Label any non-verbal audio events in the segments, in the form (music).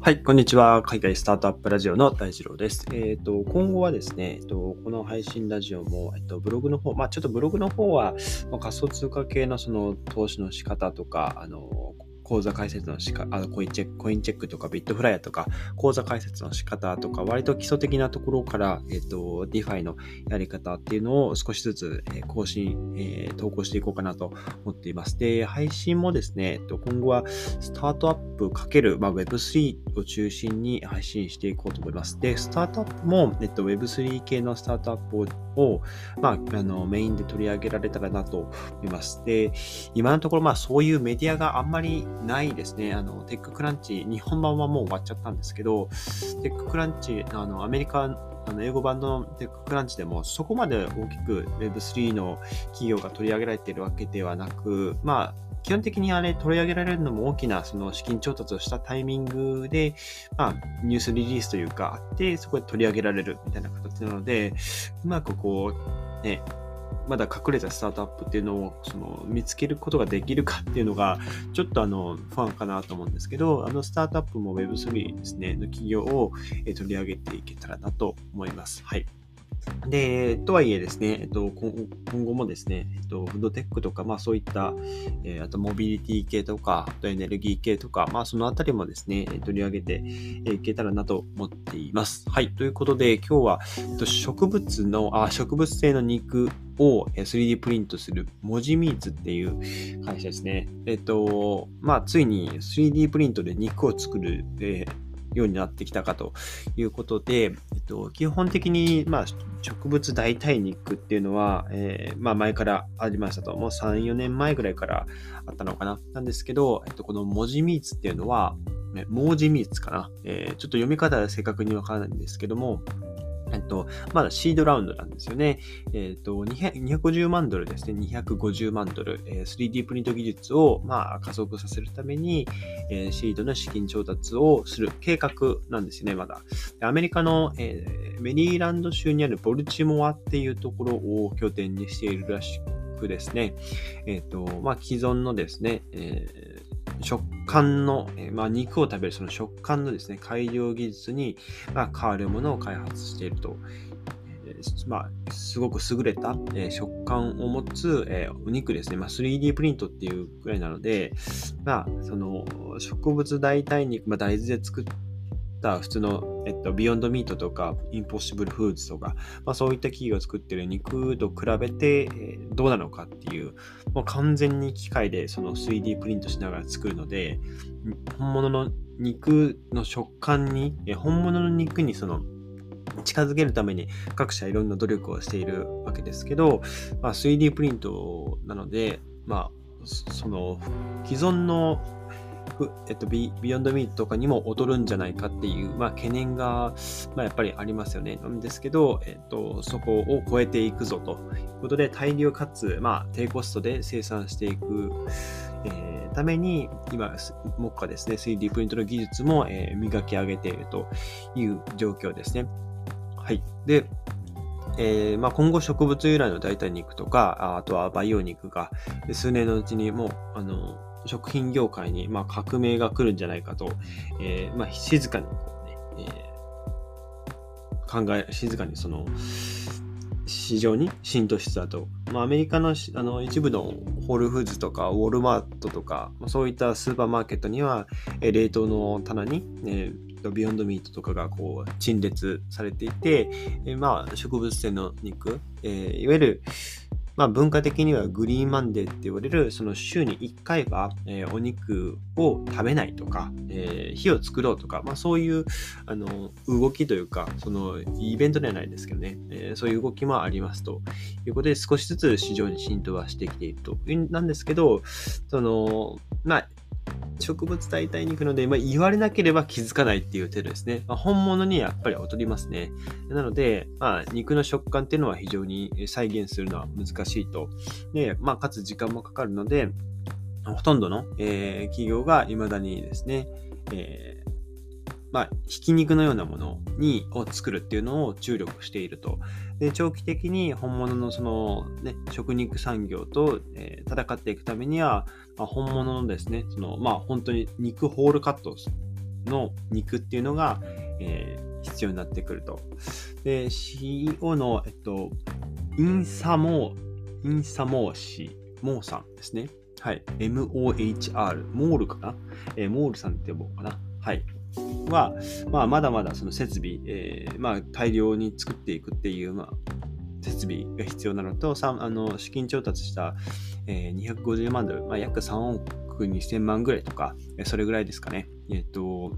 はい、こんにちは。海外スタートアップラジオの大二郎です。えっ、ー、と、今後はですね、えっ、と、この配信ラジオも、えっ、と、ブログの方、まあ、ちょっとブログの方は、まあ、仮想通貨系のその投資の仕方とか、あの、口座開設のしか、あのコインチェック、コインチェックとかビットフライヤーとか、口座開設の仕方とか、割と基礎的なところから、えっ、と、DeFi のやり方っていうのを少しずつ、え更新、えー、投稿していこうかなと思っています。で、配信もですね、えっと、今後はスタートアップかける、まあ、Web3 を中心に配信していこうと思います。で、スタートアップも、えっと、Web3 系のスタートアップを、まあ、あの、メインで取り上げられたらなと思います。で、今のところ、まあ、そういうメディアがあんまりないですね。あの、テッククランチ、日本版はもう終わっちゃったんですけど、テッククランチ、あの、アメリカ、あの英語版のテッククランチでもそこまで大きく Web3 の企業が取り上げられているわけではなく、まあ、基本的にあれ取り上げられるのも大きなその資金調達をしたタイミングで、まあ、ニュースリリースというかあって、そこで取り上げられるみたいな形なので、うまくこう、ね、まだ隠れたスタートアップっていうのをその見つけることができるかっていうのが、ちょっとあの、不安かなと思うんですけど、あのスタートアップも Web3 ですね、の企業を取り上げていけたらなと思います。はい。で、とはいえですね、えっと、今後もですね、えっと、フードテックとか、まあそういった、えー、あとモビリティ系とか、あとエネルギー系とか、まあそのあたりもですね、取り上げていけたらなと思っています。はい。ということで、今日は、えっと、植物の、あ、植物性の肉を 3D プリントする文字ミーツっていう会社ですね。えっと、まあついに 3D プリントで肉を作る、えーようになってきたかということで、えっと、基本的に、まあ、植物代替肉っていうのは、えー、まあ、前からありましたと、もう3、4年前ぐらいからあったのかな。なんですけど、えっと、この文字ミーツっていうのは、文字ミーツかな。えー、ちょっと読み方は正確にわからないんですけども、えっと、まだシードラウンドなんですよね。えっと、250万ドルですね。250万ドル。えー、3D プリント技術を、まあ、加速させるために、えー、シードの資金調達をする計画なんですね、まだ。アメリカの、えー、メリーランド州にあるボルチモアっていうところを拠点にしているらしくですね、えっと、まあ、既存のですね、えー食感の、えまあ、肉を食べるその食感のですね、改良技術に、まあ、変わるものを開発していると。えー、まあ、すごく優れた、えー、食感を持つ、えー、お肉ですね。まあ、3D プリントっていうくらいなので、まあ、その植物代替肉、まあ、大豆で作った普通の、えっと、ビヨンドミートとか、インポッシブルフーズとか、まあ、そういった企業が作ってる肉と比べて、えー、どうなのかっていう、もう完全に機械でその 3D プリントしながら作るので、本物の肉の食感に、え本物の肉にその近づけるために各社いろんな努力をしているわけですけど、まあ、3D プリントなので、まあ、その既存のえっと、ビヨンドミートとかにも劣るんじゃないかっていう、まあ、懸念が、まあ、やっぱりありますよね。なんですけど、えっと、そこを超えていくぞということで、大量かつ、まあ、低コストで生産していく、えー、ために、今、目下ですね、3D プリントの技術も、えー、磨き上げているという状況ですね。はい。で、えーまあ、今後植物由来の代替肉とか、あとは培養肉が数年のうちにもうあの食品業界に、まあ、革命が来るんじゃないかと、えー、まあ、静かにね、えー、考え、静かにその、市場に浸透しつつあと、まあ、アメリカのあの一部のホールフーズとかウォルマートとか、まあ、そういったスーパーマーケットには、え冷凍の棚に、えー、ビヨンドミートとかがこう陳列されていて、えー、まあ植物性の肉、えー、いわゆるまあ、文化的にはグリーンマンデーって言われる、その週に1回は、えー、お肉を食べないとか、えー、日を作ろうとか、まあ、そういうあの動きというか、そのイベントではないですけどね、えー、そういう動きもありますということで、少しずつ市場に浸透はしてきていると。なんですけど、その、まあ、植物代替肉ので、まあ、言われなければ気づかないっていう程度ですね。まあ、本物にやっぱり劣りますね。なので、まあ、肉の食感っていうのは非常に再現するのは難しいと。で、まあ、かつ時間もかかるので、ほとんどの、えー、企業が未だにですね、えーまあ、ひき肉のようなものにを作るっていうのを注力していると。で長期的に本物のその、ね、食肉産業と、えー、戦っていくためには、まあ、本物のですね、そのまあ、本当に肉ホールカットの肉っていうのが、えー、必要になってくると。で、CO の、えっと、インサモー、インサモーシ、モーさんですね。はい。MOHR、モールかな、えー、モールさんって呼ぼうかな？はい。は、まあ、まだまだその設備、えー、まあ、大量に作っていくっていう、まあ、設備が必要なのと、あの資金調達した、えー、250万ドル、まあ、約3億2000万ぐらいとか、それぐらいですかね。えっ、と、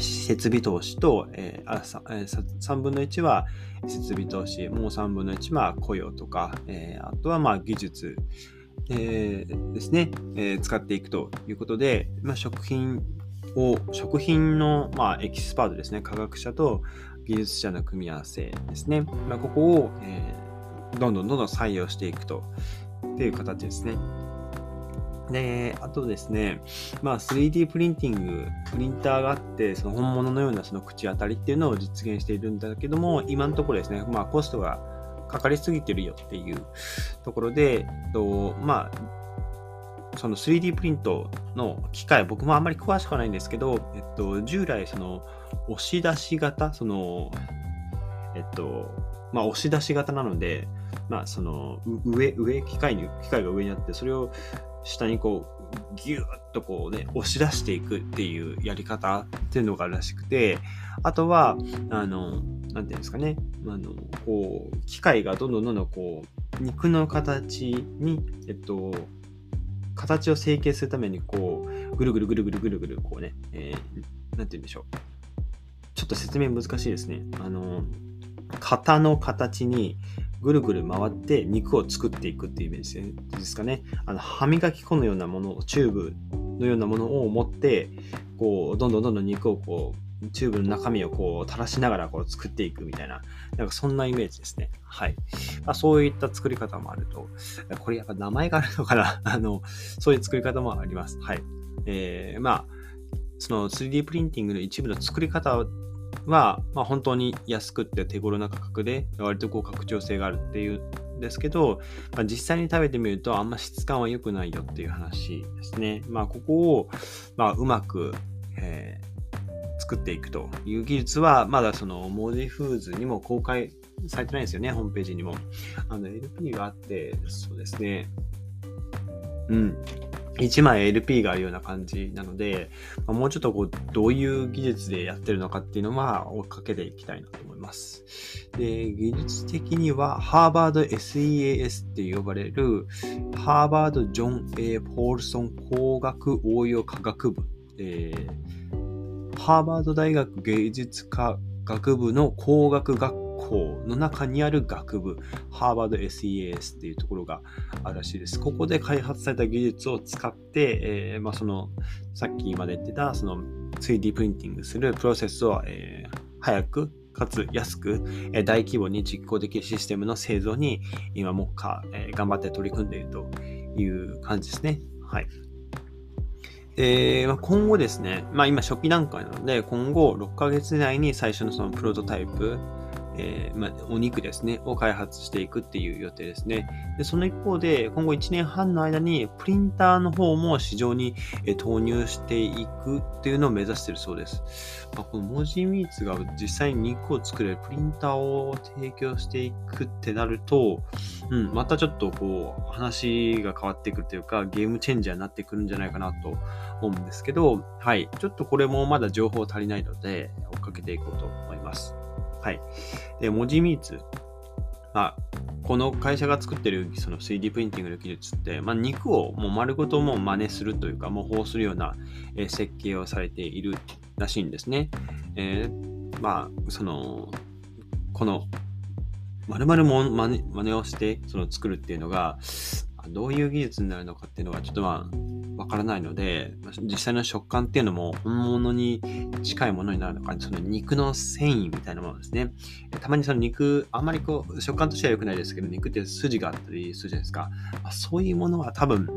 設備投資と、えー、あ 3, 3分の1は設備投資、もう3分の1は雇用とか、えー、あとはまあ技術、えー、ですね、えー、使っていくということで、まあ、食品を、食品の、まあ、エキスパートですね、科学者と技術者の組み合わせですね。まあ、ここを、えー、どんどんどんどん採用していくという形ですね。で、あとですね、まあ、3D プリンティング、プリンターがあって、その本物のようなその口当たりっていうのを実現しているんだけども、今のところですね、まあ、コストがかかりすぎてるよっていうところで、とまあ、その 3D プリントの機械、僕もあんまり詳しくはないんですけど、えっと、従来、その、押し出し型、その、えっと、まあ、押し出し型なので、まあ、その、上、上、機械に、機械が上にあって、それを下にこう、ギューッとこうね、押し出していくっていうやり方っていうのがあるらしくて、あとは、あの、なんていうんですかね、あの、こう、機械がどんどんどんどんこう、肉の形に、えっと、形を成形するために、こう、ぐるぐるぐるぐるぐるぐる、こうね、えー、て言うんでしょう。ちょっと説明難しいですね。あの、型の形にぐるぐる回って肉を作っていくっていうイメージですかね。あの歯磨き粉のようなもの、チューブのようなものを持って、こう、どんどんどんどん肉をこう、チューブの中身をこう垂らしながらこう作っていくみたいな、なんかそんなイメージですね。はい。まあ、そういった作り方もあると、これやっぱ名前があるのかな (laughs) あの、そういう作り方もあります。はい。えー、まあ、その 3D プリンティングの一部の作り方は、まあ、本当に安くって手頃な価格で割とこう拡張性があるっていうんですけど、まあ、実際に食べてみるとあんま質感は良くないよっていう話ですね。まあ、ここを、まあ、うまく、えー、作っていくという技術はまだそのモーディフーズにも公開されてないんですよね、ホームページにも。あの LP があって、そうですね。うん。1枚 LP があるような感じなので、もうちょっとこう、どういう技術でやってるのかっていうのは追っかけていきたいなと思います。で、技術的には、ハーバード SEAS って呼ばれる、ハーバード・ジョン・ A・ ポールソン工学応用科学部、えー、ハーバード大学芸術科学部の工学学校の中にある学部、ハーバード SES っていうところがあるらしいです。ここで開発された技術を使って、えー、まあ、その、さっきまで言ってた、その 3D プリンティングするプロセスを、えー、早く、かつ安く、え、大規模に実行できるシステムの製造に今もか、え、頑張って取り組んでいるという感じですね。はい。で、まあ、今後ですね、まあ今初期段階なので、今後6ヶ月以内に最初のそのプロトタイプ、えー、ま、お肉ですね、を開発していくっていう予定ですね。で、その一方で、今後1年半の間に、プリンターの方も市場に、え投入していくっていうのを目指しているそうです。まあ、この文字ミーツが実際に肉を作れるプリンターを提供していくってなると、うん、またちょっとこう、話が変わってくるというか、ゲームチェンジャーになってくるんじゃないかなと思うんですけど、はい、ちょっとこれもまだ情報足りないので、追っかけていこうと思います。はい。で、文字ミーツ。まあ、この会社が作ってるその 3D プリンティングの技術って、まあ、肉をもう丸ごともう真似するというか、模倣するような、設計をされているらしいんですね。えー、まあ、その、この、丸々も真似をしてその作るっていうのが、どういう技術になるのかっていうのはちょっとまあわからないので、実際の食感っていうのも本物に近いものになるのか、その肉の繊維みたいなものですね。たまにその肉、あんまりこう、食感としては良くないですけど、肉って筋があったりするじゃないですか。まあ、そういうものは多分、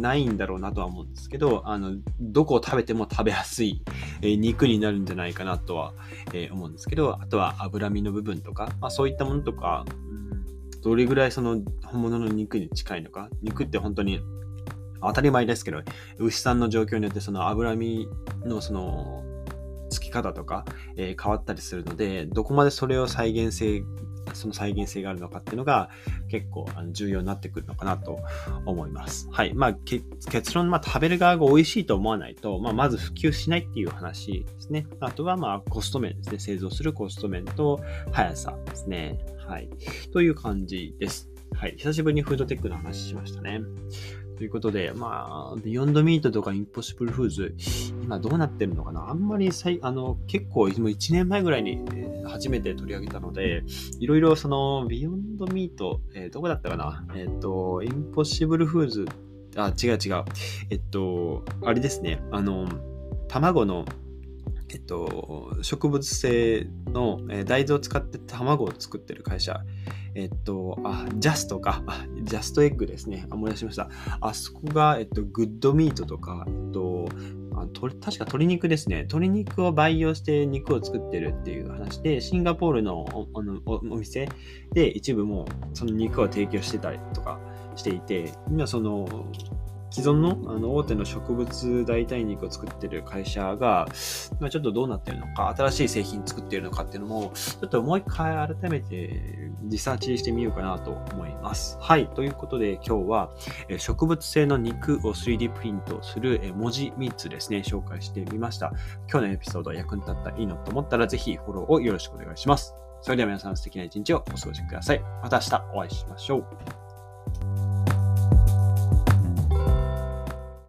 ないんだろうなとは思うんですけど、あの、どこを食べても食べやすい、え肉になるんじゃないかなとは、え、思うんですけど、あとは脂身の部分とか、まあ、そういったものとか、どれぐらいその本物の肉に近いのか。肉って本当に当たり前ですけど、牛さんの状況によってその脂身のそのつき方とか、えー、変わったりするので、どこまでそれを再現性その再現性があるのかっていうのが結構重要になってくるのかなと思います。はい。まあ、結論、まあ、食べる側が美味しいと思わないと、まあ、まず普及しないっていう話ですね。あとは、まあ、コスト面ですね。製造するコスト面と速さですね。はい。という感じです。はい。久しぶりにフードテックの話しましたね。ということで、まあ、ビヨンドミートとかインポッシブルフーズ、今どうなってるのかな？あんまりさい、あの、結構、もう1年前ぐらいに、えー、初めて取り上げたので、いろいろその、ビヨンドミート、えー、どこだったかな？えっ、ー、と、インポッシブルフーズ、あ、違う違う。えっと、あれですね、あの、卵のえっと、植物性の、えー、大豆を使って卵を作ってる会社、えっと、あ、ジャストか、ジャストエッグですね。思い出しました。あそこが、えっと、グッドミートとか、えっと、あ確か鶏肉ですね。鶏肉を培養して肉を作ってるっていう話で、シンガポールのおのお店で一部もその肉を提供してたりとかしていて、今その既存のあの大手の植物代替肉を作ってる会社が、ま、ちょっとどうなってるのか、新しい製品作ってるのかっていうのも、ちょっともう一回改めてリサーチしてみようかなと思います。はい。ということで今日は植物性の肉を 3D プリントする文字3つですね、紹介してみました。今日のエピソード役に立ったらいいのと思ったらぜひフォローをよろしくお願いします。それでは皆さん素敵な一日をお過ごしください。また明日お会いしましょう。